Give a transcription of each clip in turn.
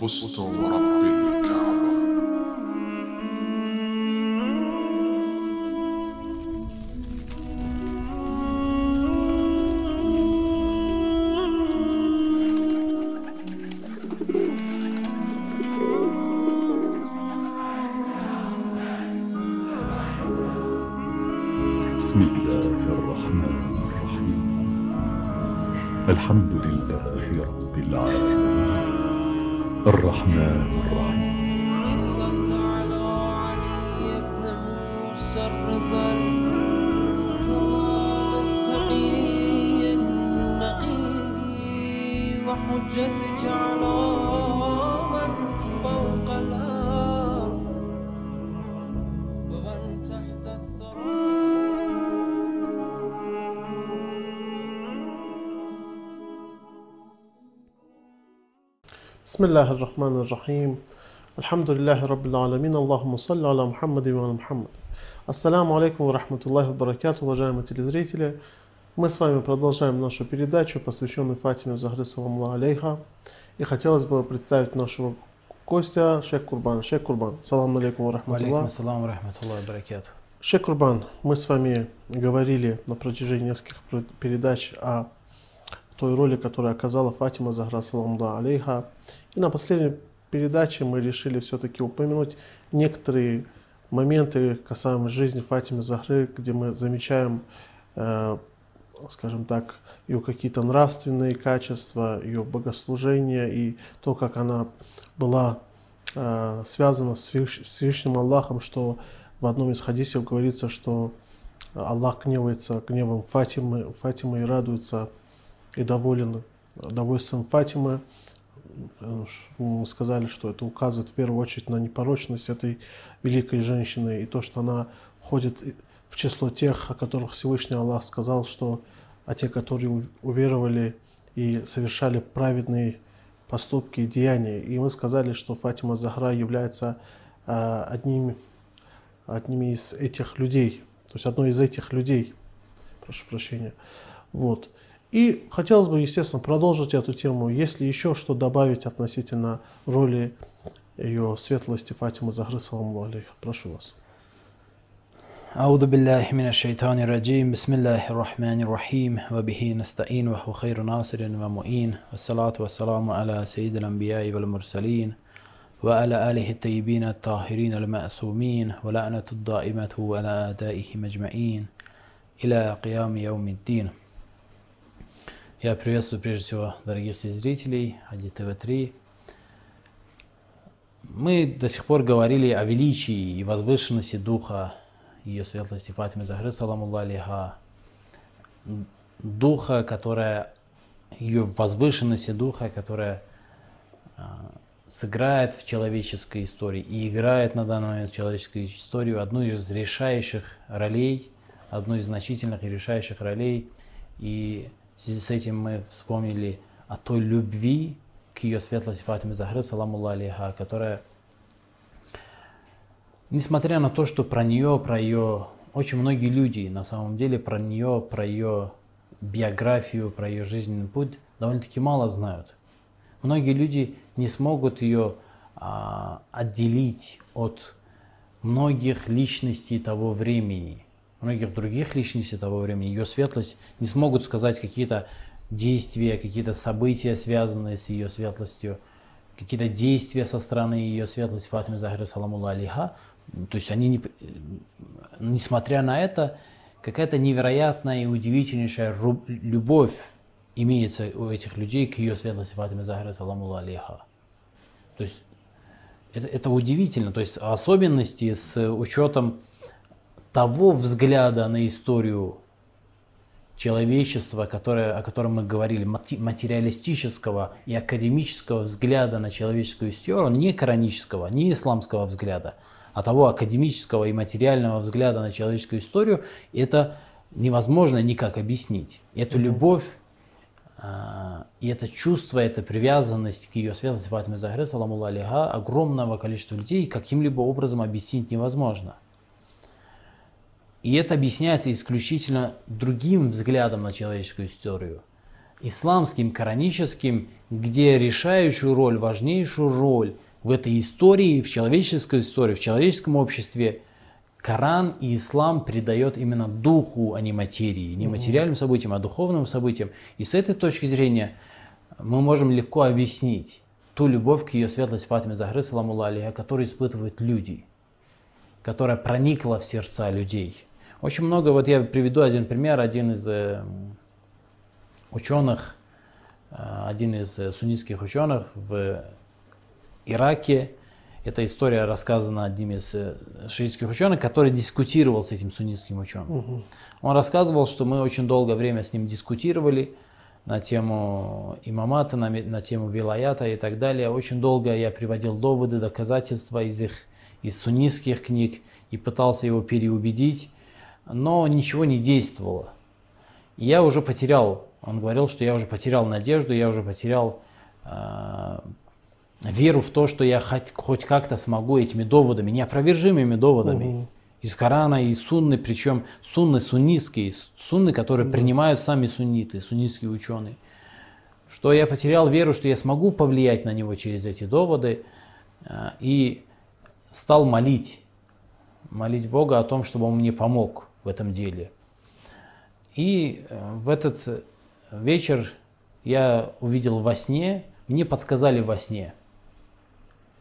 فزت ورب الرحمن الرحيم. صلى على وحجتك على بسم الله الرحمن الرحيم الحمد لله رب العالمين اللهم صل على محمد وعلى محمد Ассаламу алейкум ва рахматуллахи ва баракату, уважаемые телезрители. Мы с вами продолжаем нашу передачу, посвященную Фатиме Захры Саламу алейха. И хотелось бы представить нашего гостя Шейх Курбан. Шейх Курбан, салам алейкум ва Валейкум рахматуллах. ассалам ва рахматуллахи ва баракату. Шейх Курбан, мы с вами говорили на протяжении нескольких пр- передач о той роли, которую оказала Фатима Захра Саламу алейха. И на последней передаче мы решили все-таки упомянуть некоторые моменты касаемо жизни Фатимы Захры, где мы замечаем, э, скажем так, ее какие-то нравственные качества, ее богослужение и то, как она была э, связана с Всевыш- Всевышним Аллахом, что в одном из хадисов говорится, что Аллах гневается гневом Фатимы, Фатимы и радуется и доволен довольством Фатимы. Э, сказали, что это указывает в первую очередь на непорочность этой великой женщины и то, что она входит в число тех, о которых Всевышний Аллах сказал, что а те, которые ув- уверовали и совершали праведные поступки и деяния. И мы сказали, что Фатима Захра является а, одним, одними из этих людей, то есть одной из этих людей, прошу прощения. Вот. И хотелось бы, естественно, продолжить эту тему. Если еще что добавить относительно роли ее светлости Фатимы Захры, саламу алейха. Прошу вас. أعوذ بالله من الشيطان الرجيم بسم الله الرحمن الرحيم وبه نستعين وهو خير ناصر ومؤين والصلاة والسلام على سيد الأنبياء والمرسلين وعلى آله الطيبين الطاهرين المأسومين ولعنة الدائمة على أعدائهم أجمعين إلى قيام يوم الدين Я приветствую прежде всего дорогих телезрителей Ади ТВ-3. Мы до сих пор говорили о величии и возвышенности духа ее светлости Фатимы Захры, саламу алейха, духа, которая, ее возвышенности духа, которая а, сыграет в человеческой истории и играет на данный момент в человеческой истории одну из решающих ролей, одну из значительных и решающих ролей. И в связи с этим мы вспомнили о той любви к ее светлости Фатиме Захры, саламу алейха, которая Несмотря на то, что про нее, про ее очень многие люди на самом деле про нее, про ее биографию, про ее жизненный путь довольно-таки мало знают. Многие люди не смогут ее а, отделить от многих личностей того времени, многих других личностей того времени. Ее светлость не смогут сказать какие-то действия, какие-то события, связанные с ее светлостью, какие-то действия со стороны ее светлости Фатимы Захры Саламула Алиха. То есть они, не, несмотря на это, какая-то невероятная и удивительнейшая любовь имеется у этих людей к ее светлости Фатиме Захры Саламула Алиха. То есть это, это удивительно. То есть особенности с учетом того взгляда на историю человечества, которое, о котором мы говорили, материалистического и академического взгляда на человеческую историю, не коранического, не исламского взгляда, а того академического и материального взгляда на человеческую историю, это невозможно никак объяснить. Эту любовь а, и это чувство, эта привязанность к ее светлости Фатиме Захре, саламу алейха, огромного количества людей каким-либо образом объяснить невозможно. И это объясняется исключительно другим взглядом на человеческую историю. Исламским, кораническим, где решающую роль, важнейшую роль в этой истории, в человеческой истории, в человеческом обществе Коран и ислам придает именно духу, а не материи, не материальным событиям, а духовным событиям. И с этой точки зрения мы можем легко объяснить ту любовь к ее светлости Фатиме Захры, саламу алейха, которую испытывают люди, которая проникла в сердца людей. Очень много, вот я приведу один пример, один из э, ученых, э, один из э, суннитских ученых в Ираке, эта история рассказана одним из шиитских ученых, который дискутировал с этим суннитским ученым. Он рассказывал, что мы очень долгое время с ним дискутировали на тему имамата, на, на тему вилаята и так далее. Очень долго я приводил доводы, доказательства из их из суннитских книг и пытался его переубедить, но ничего не действовало. И я уже потерял, он говорил, что я уже потерял надежду, я уже потерял э, веру в то, что я хоть, хоть как-то смогу этими доводами, неопровержимыми доводами. Из Корана и Сунны, причем Сунны суннитские, Сунны, которые принимают сами сунниты, суннитские ученые, что я потерял веру, что я смогу повлиять на него через эти доводы э, и стал молить, молить Бога о том, чтобы Он мне помог в этом деле. И э, в этот вечер я увидел во сне, мне подсказали во сне,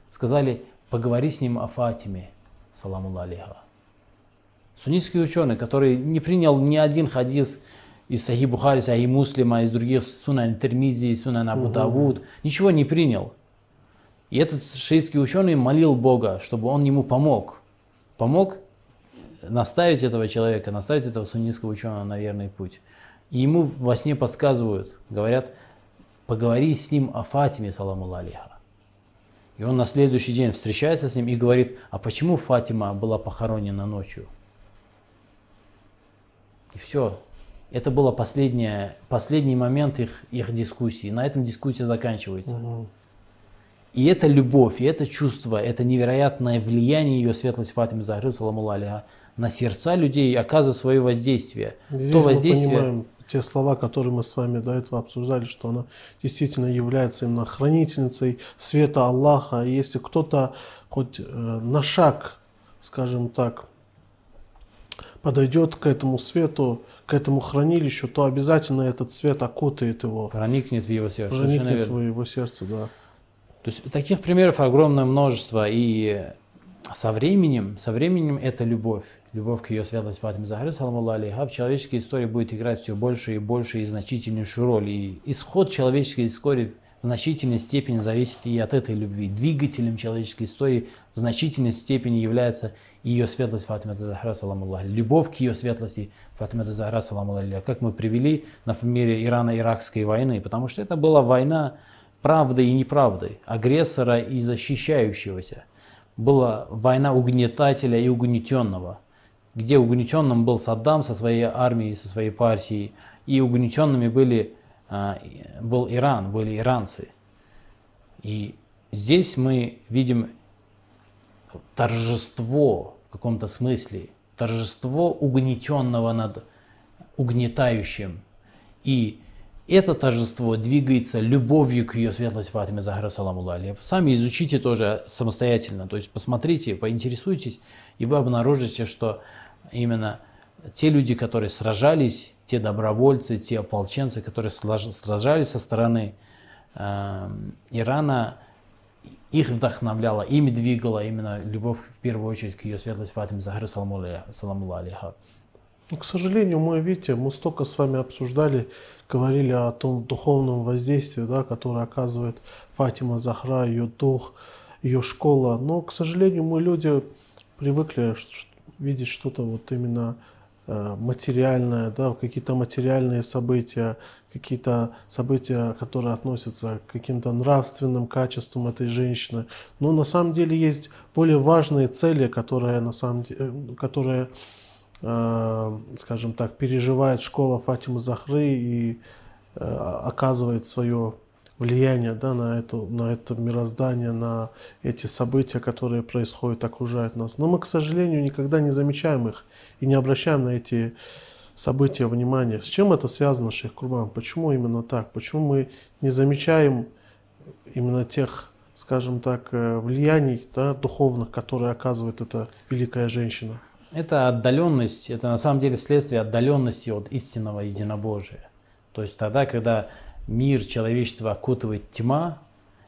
сказали, поговори с ним о Фатиме, саламу алейха. Суннитский ученый, который не принял ни один хадис из Сахи Бухари, Сахи Муслима, из других Сунан Термизи, Сунан Абу Давуд, ничего не принял. И этот шиитский ученый молил Бога, чтобы он ему помог. Помог наставить этого человека, наставить этого суннитского ученого на верный путь. И ему во сне подсказывают, говорят, поговори с ним о Фатиме, саламу алейха. И он на следующий день встречается с ним и говорит, а почему Фатима была похоронена ночью? И все. Это был последний момент их, их дискуссии. На этом дискуссия заканчивается. И это любовь, и это чувство, это невероятное влияние ее светлость Фатиме Захры, саламу алейха, на сердца людей оказывает свое воздействие. Здесь То мы воздействие, понимаем те слова, которые мы с вами до этого обсуждали, что она действительно является именно хранительницей света Аллаха. И если кто-то хоть э, на шаг, скажем так, подойдет к этому свету, к этому хранилищу, то обязательно этот свет окутает его, проникнет в его сердце. Проникнет в его сердце, да. То есть таких примеров огромное множество. И со временем, со временем это любовь. Любовь к ее светлости Фатиме Захаре, саламу алейха, в человеческой истории будет играть все больше и больше и значительнейшую роль. И исход человеческой истории в значительной степени зависит и от этой любви. Двигателем человеческой истории в значительной степени является ее светлость Фатима Захара, саламу. Любовь к ее светлости Фатима Захара, саламу. Как мы привели на примере Ирано-Иракской войны. Потому что это была война правдой и неправдой, агрессора и защищающегося. Была война угнетателя и угнетенного, где угнетенным был Саддам со своей армией, со своей партией, и угнетенными были, а, был Иран, были иранцы. И здесь мы видим торжество в каком-то смысле, торжество угнетенного над угнетающим. И это торжество двигается любовью к ее светлости Фатиме Захара Саламу алейха. Сами изучите тоже самостоятельно, то есть посмотрите, поинтересуйтесь, и вы обнаружите, что именно те люди, которые сражались, те добровольцы, те ополченцы, которые сражались со стороны э, Ирана, их вдохновляла, ими двигала именно любовь в первую очередь к ее светлости Фатиме Захара Саламу алейха- К сожалению, мы, видите, мы столько с вами обсуждали, говорили о том духовном воздействии, да, которое оказывает Фатима Захра, ее дух, ее школа. Но, к сожалению, мы люди привыкли видеть что-то вот именно э, материальное, да, какие-то материальные события, какие-то события, которые относятся к каким-то нравственным качествам этой женщины. Но на самом деле есть более важные цели, которые на самом деле, которые э, скажем так, переживает школа Фатимы Захры и э, оказывает свое влияние да, на, эту, на это мироздание, на эти события, которые происходят, окружают нас. Но мы, к сожалению, никогда не замечаем их и не обращаем на эти события внимания. С чем это связано, Шейх Курбан? Почему именно так? Почему мы не замечаем именно тех, скажем так, э, влияний да, духовных, которые оказывает эта великая женщина? Это отдаленность, это на самом деле следствие отдаленности от истинного единобожия. То есть тогда, когда мир человечества окутывает тьма,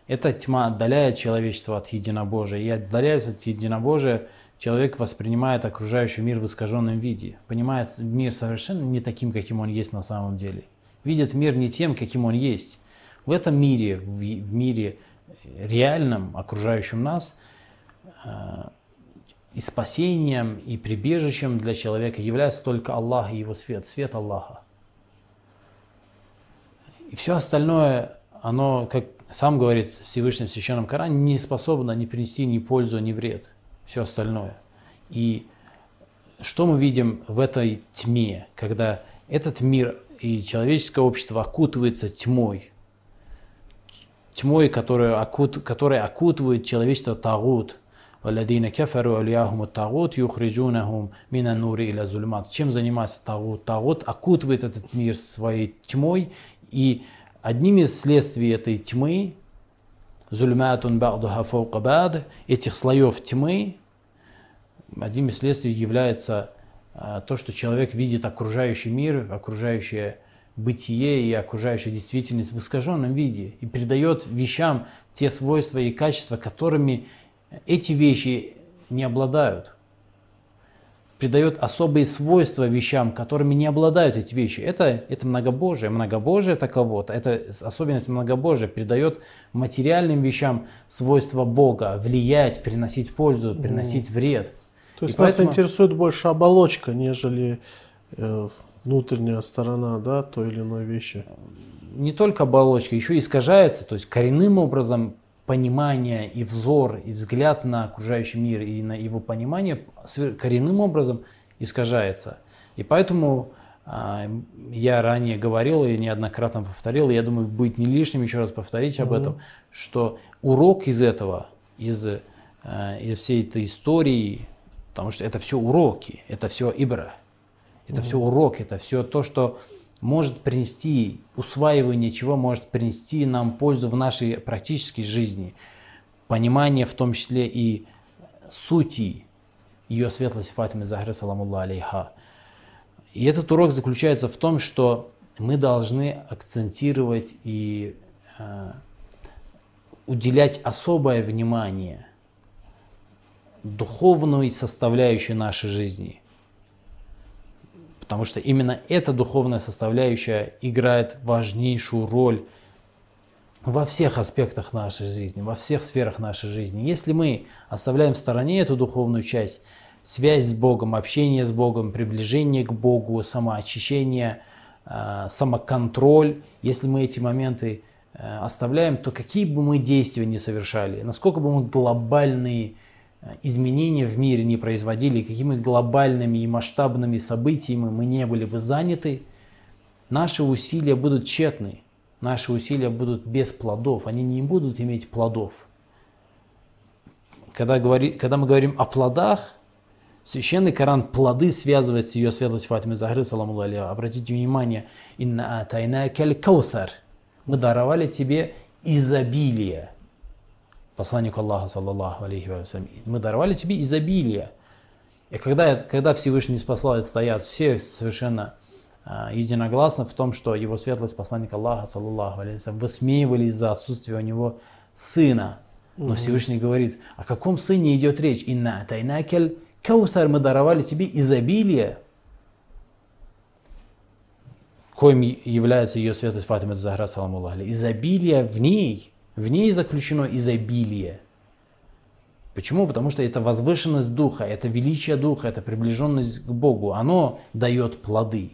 эта тьма отдаляет человечество от единобожия. И отдаляясь от единобожия, человек воспринимает окружающий мир в искаженном виде. Понимает мир совершенно не таким, каким он есть на самом деле. Видит мир не тем, каким он есть. В этом мире, в мире реальном, окружающем нас, э, и спасением, и прибежищем для человека является только Аллах и Его свет, свет Аллаха. И все остальное, оно, как сам говорит Всевышний в Священном Коране, не способно ни принести ни пользу, ни вред. Все остальное. И что мы видим в этой тьме, когда этот мир и человеческое общество окутывается тьмой, тьмой, которая, окут, окутывает человечество Тагут, «Валадина кефару алияхуму тагут юхриджунахум мина нури иля зульмат». Чем занимается тагут? Тагут окутывает этот мир своей тьмой, и одним из следствий этой тьмы, зульматун ба'духа фаука этих слоев тьмы, одним из следствий является а, то, что человек видит окружающий мир, окружающее бытие и окружающую действительность в искаженном виде и придает вещам те свойства и качества, которыми эти вещи не обладают. Придает особые свойства вещам, которыми не обладают эти вещи. Это, это многобожие. Многобожие таково. Это особенность многобожия. Придает материальным вещам свойства Бога. Влиять, приносить пользу, приносить вред. То есть И нас поэтому- интересует больше оболочка, нежели э, внутренняя сторона да, той или иной вещи. не только оболочка, еще искажается, то есть коренным образом понимание и взор, и взгляд на окружающий мир, и на его понимание коренным образом искажается. И поэтому а, я ранее говорил и неоднократно повторил, и я думаю, будет не лишним еще раз повторить об этом, что урок из этого, из, э, из всей этой истории, потому что это все уроки, это все ибра, это все урок, это все то, что может принести, усваивание чего может принести нам пользу в нашей практической жизни. Понимание в том числе и сути ее светлости Фатимы Захры, саламулла алейха. И этот урок заключается в том, что мы должны акцентировать и э, уделять особое внимание духовной составляющей нашей жизни. Потому что именно эта духовная составляющая играет важнейшую роль во всех аспектах нашей жизни, во всех сферах нашей жизни. Если мы оставляем в стороне эту духовную часть, связь с Богом, общение с Богом, приближение к Богу, самоочищение, э, самоконтроль, если мы эти моменты э, оставляем, то какие бы мы действия ни совершали, насколько бы мы глобальные изменения в мире не производили, какими глобальными и масштабными событиями мы не были бы заняты, наши усилия будут тщетны, наши усилия будут без плодов, они не будут иметь плодов. Когда, говори, когда мы говорим о плодах, Священный Коран плоды связывает с ее светлостью Фатимы Захры, саламу. Обратите внимание, «Инна атайна кель каусар». Мы даровали тебе изобилие. Посланнику Аллаха, саллаллаху алейхи ва саллям. Мы даровали тебе изобилие. И когда, когда Всевышний спасал этот аят, все совершенно а, единогласно в том, что его светлость, посланник Аллаха, саллаллаху алейхи ва саллям, высмеивали из-за отсутствия у него сына. Но Всевышний говорит, о каком сыне идет речь? Инна атайнакель каусар, мы даровали тебе изобилие, коим является ее светлость Фатима Захра, саламу алейхи. Изобилие в ней, в ней заключено изобилие. Почему? Потому что это возвышенность духа, это величие духа, это приближенность к Богу. Оно дает плоды.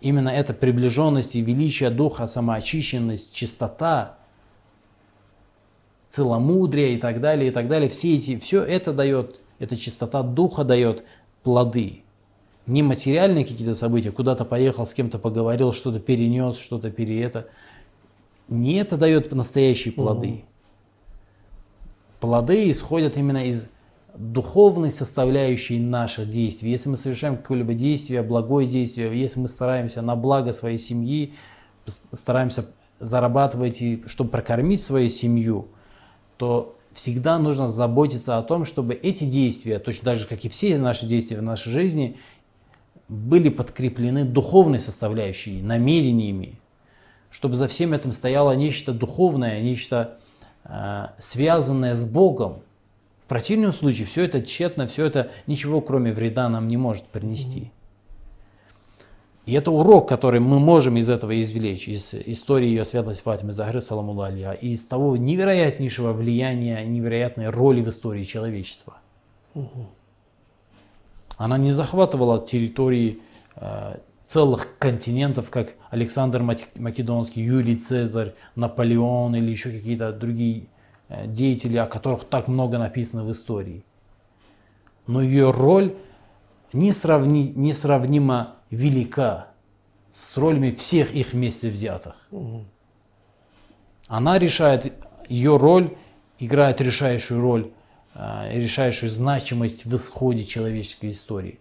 Именно эта приближенность и величие духа, самоочищенность, чистота, целомудрие и так далее, и так далее. Все, эти, все это дает, эта чистота духа дает плоды. Не материальные какие-то события, куда-то поехал, с кем-то поговорил, что-то перенес, что-то пере это. Не это дает настоящие плоды. Плоды исходят именно из духовной составляющей наших действий. Если мы совершаем какое-либо действие, благое действие, если мы стараемся на благо своей семьи, стараемся зарабатывать, и, чтобы прокормить свою семью, то всегда нужно заботиться о том, чтобы эти действия, точно так же, как и все наши действия в нашей жизни, были подкреплены духовной составляющей, намерениями, чтобы за всем этим стояло нечто духовное, нечто э, связанное с Богом. В противном случае все это тщетно, все это ничего кроме вреда нам не может принести. И это урок, который мы можем из этого извлечь, из истории ее светлости Фатимы Захры Саламулла Алиха, и из того невероятнейшего влияния, невероятной роли в истории человечества. Она не захватывала территории э, целых континентов, как Александр Мак- Македонский, Юлий Цезарь, Наполеон или еще какие-то другие э, деятели, о которых так много написано в истории. Но ее роль несравни- несравнимо велика с ролями всех их вместе взятых. Она решает, ее роль играет решающую роль, э, решающую значимость в исходе человеческой истории.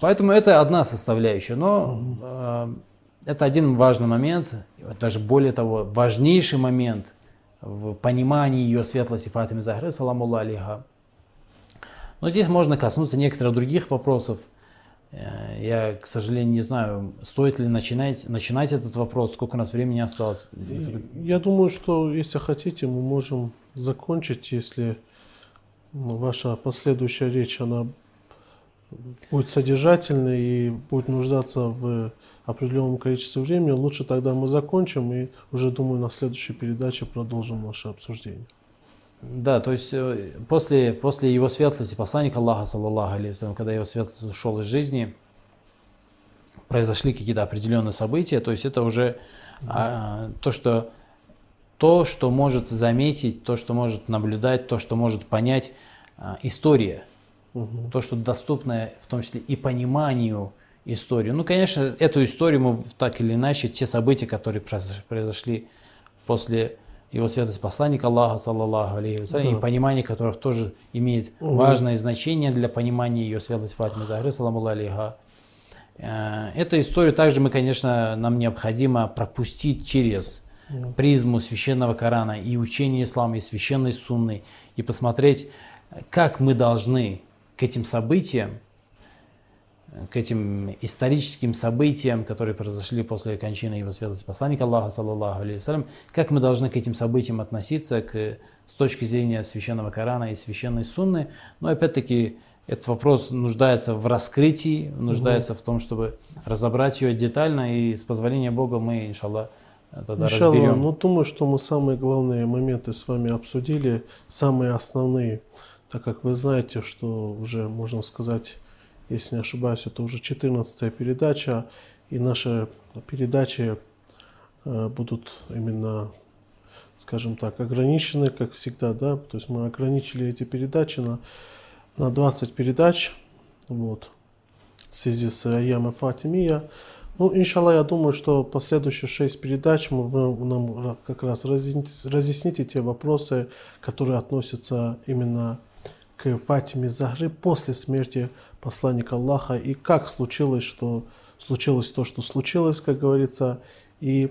Поэтому это одна составляющая, но э, это один важный момент, даже более того, важнейший момент в понимании ее светлости Фатимы Захры, саламулла алейха. Но здесь можно коснуться некоторых других вопросов. Э, Я, к сожалению, не знаю, стоит ли начинать, начинать этот вопрос, сколько у нас времени осталось. Я думаю, что если хотите, мы можем закончить, если ну, ваша последующая речь, она будет содержательной и будет нуждаться в определенном количестве времени, лучше тогда мы закончим и уже, думаю, на следующей передаче продолжим наше обсуждение. Да, то есть э, после, после его светлости, посланника Аллаха, саллаллаху алейхи когда его светлость ушел из жизни, произошли какие-то определенные события, то есть это уже а, то, что то, что может заметить, то, что может наблюдать, то, что может понять а, история, то, что доступно в том числе и пониманию истории. Ну, конечно, эту историю мы так или иначе, те события, которые произош- произошли после его святости посланника Аллаха, саллаллаху алейхи вассалям, Да. и понимание которых тоже имеет важное значение для понимания ее святости Фатимы Захры, саламу алейха. Э, Эту историю также мы, конечно, нам необходимо пропустить через призму священного Корана и учения ислама, и священной сунны, и посмотреть, как мы должны к этим событиям, к этим историческим событиям, которые произошли после кончины его светлости посланника Аллаха, саллаллаху алейхи как мы должны к этим событиям относиться к, с точки зрения священного Корана и священной сунны. Но опять-таки этот вопрос нуждается в раскрытии, нуждается в том, чтобы разобрать ее детально, и с позволения Бога мы, иншаллах, тогда Иншаллах, разберем. ну думаю, что мы самые главные моменты с вами обсудили, самые основные, так как вы знаете, что уже можно сказать, если не ошибаюсь, это уже 14 передача, и наши передачи э, будут именно, скажем так, ограничены, как всегда, да, то есть мы ограничили эти передачи на, на 20 передач, вот, в связи с Аяма Фатимия. Ну, иншаллах, я думаю, что последующие шесть передач мы, вы нам как раз разъясните, разъясните те вопросы, которые относятся именно к Фатиме Захры после смерти посланника Аллаха и как случилось, что случилось то, что случилось, как говорится. И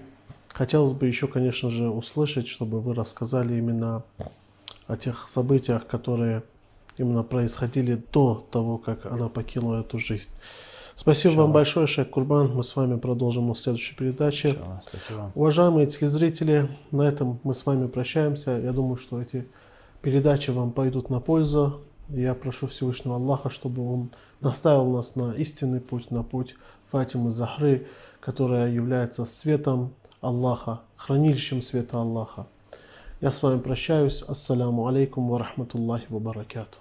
хотелось бы еще, конечно же, услышать, чтобы вы рассказали именно о тех событиях, которые именно происходили до того, как она покинула эту жизнь. Спасибо вам большое, Шейх Курбан. Мы с вами продолжим на следующей передаче. Иншаллах, Спасибо. Уважаемые телезрители, на этом мы с вами прощаемся. Я думаю, что эти передачи вам пойдут на пользу. Я прошу Всевышнего Аллаха, чтобы Он наставил нас на истинный путь, на путь Фатимы Захры, которая является светом Аллаха, хранилищем света Аллаха. Я с вами прощаюсь. Ассаляму алейкум ва рахматуллахи ва баракату.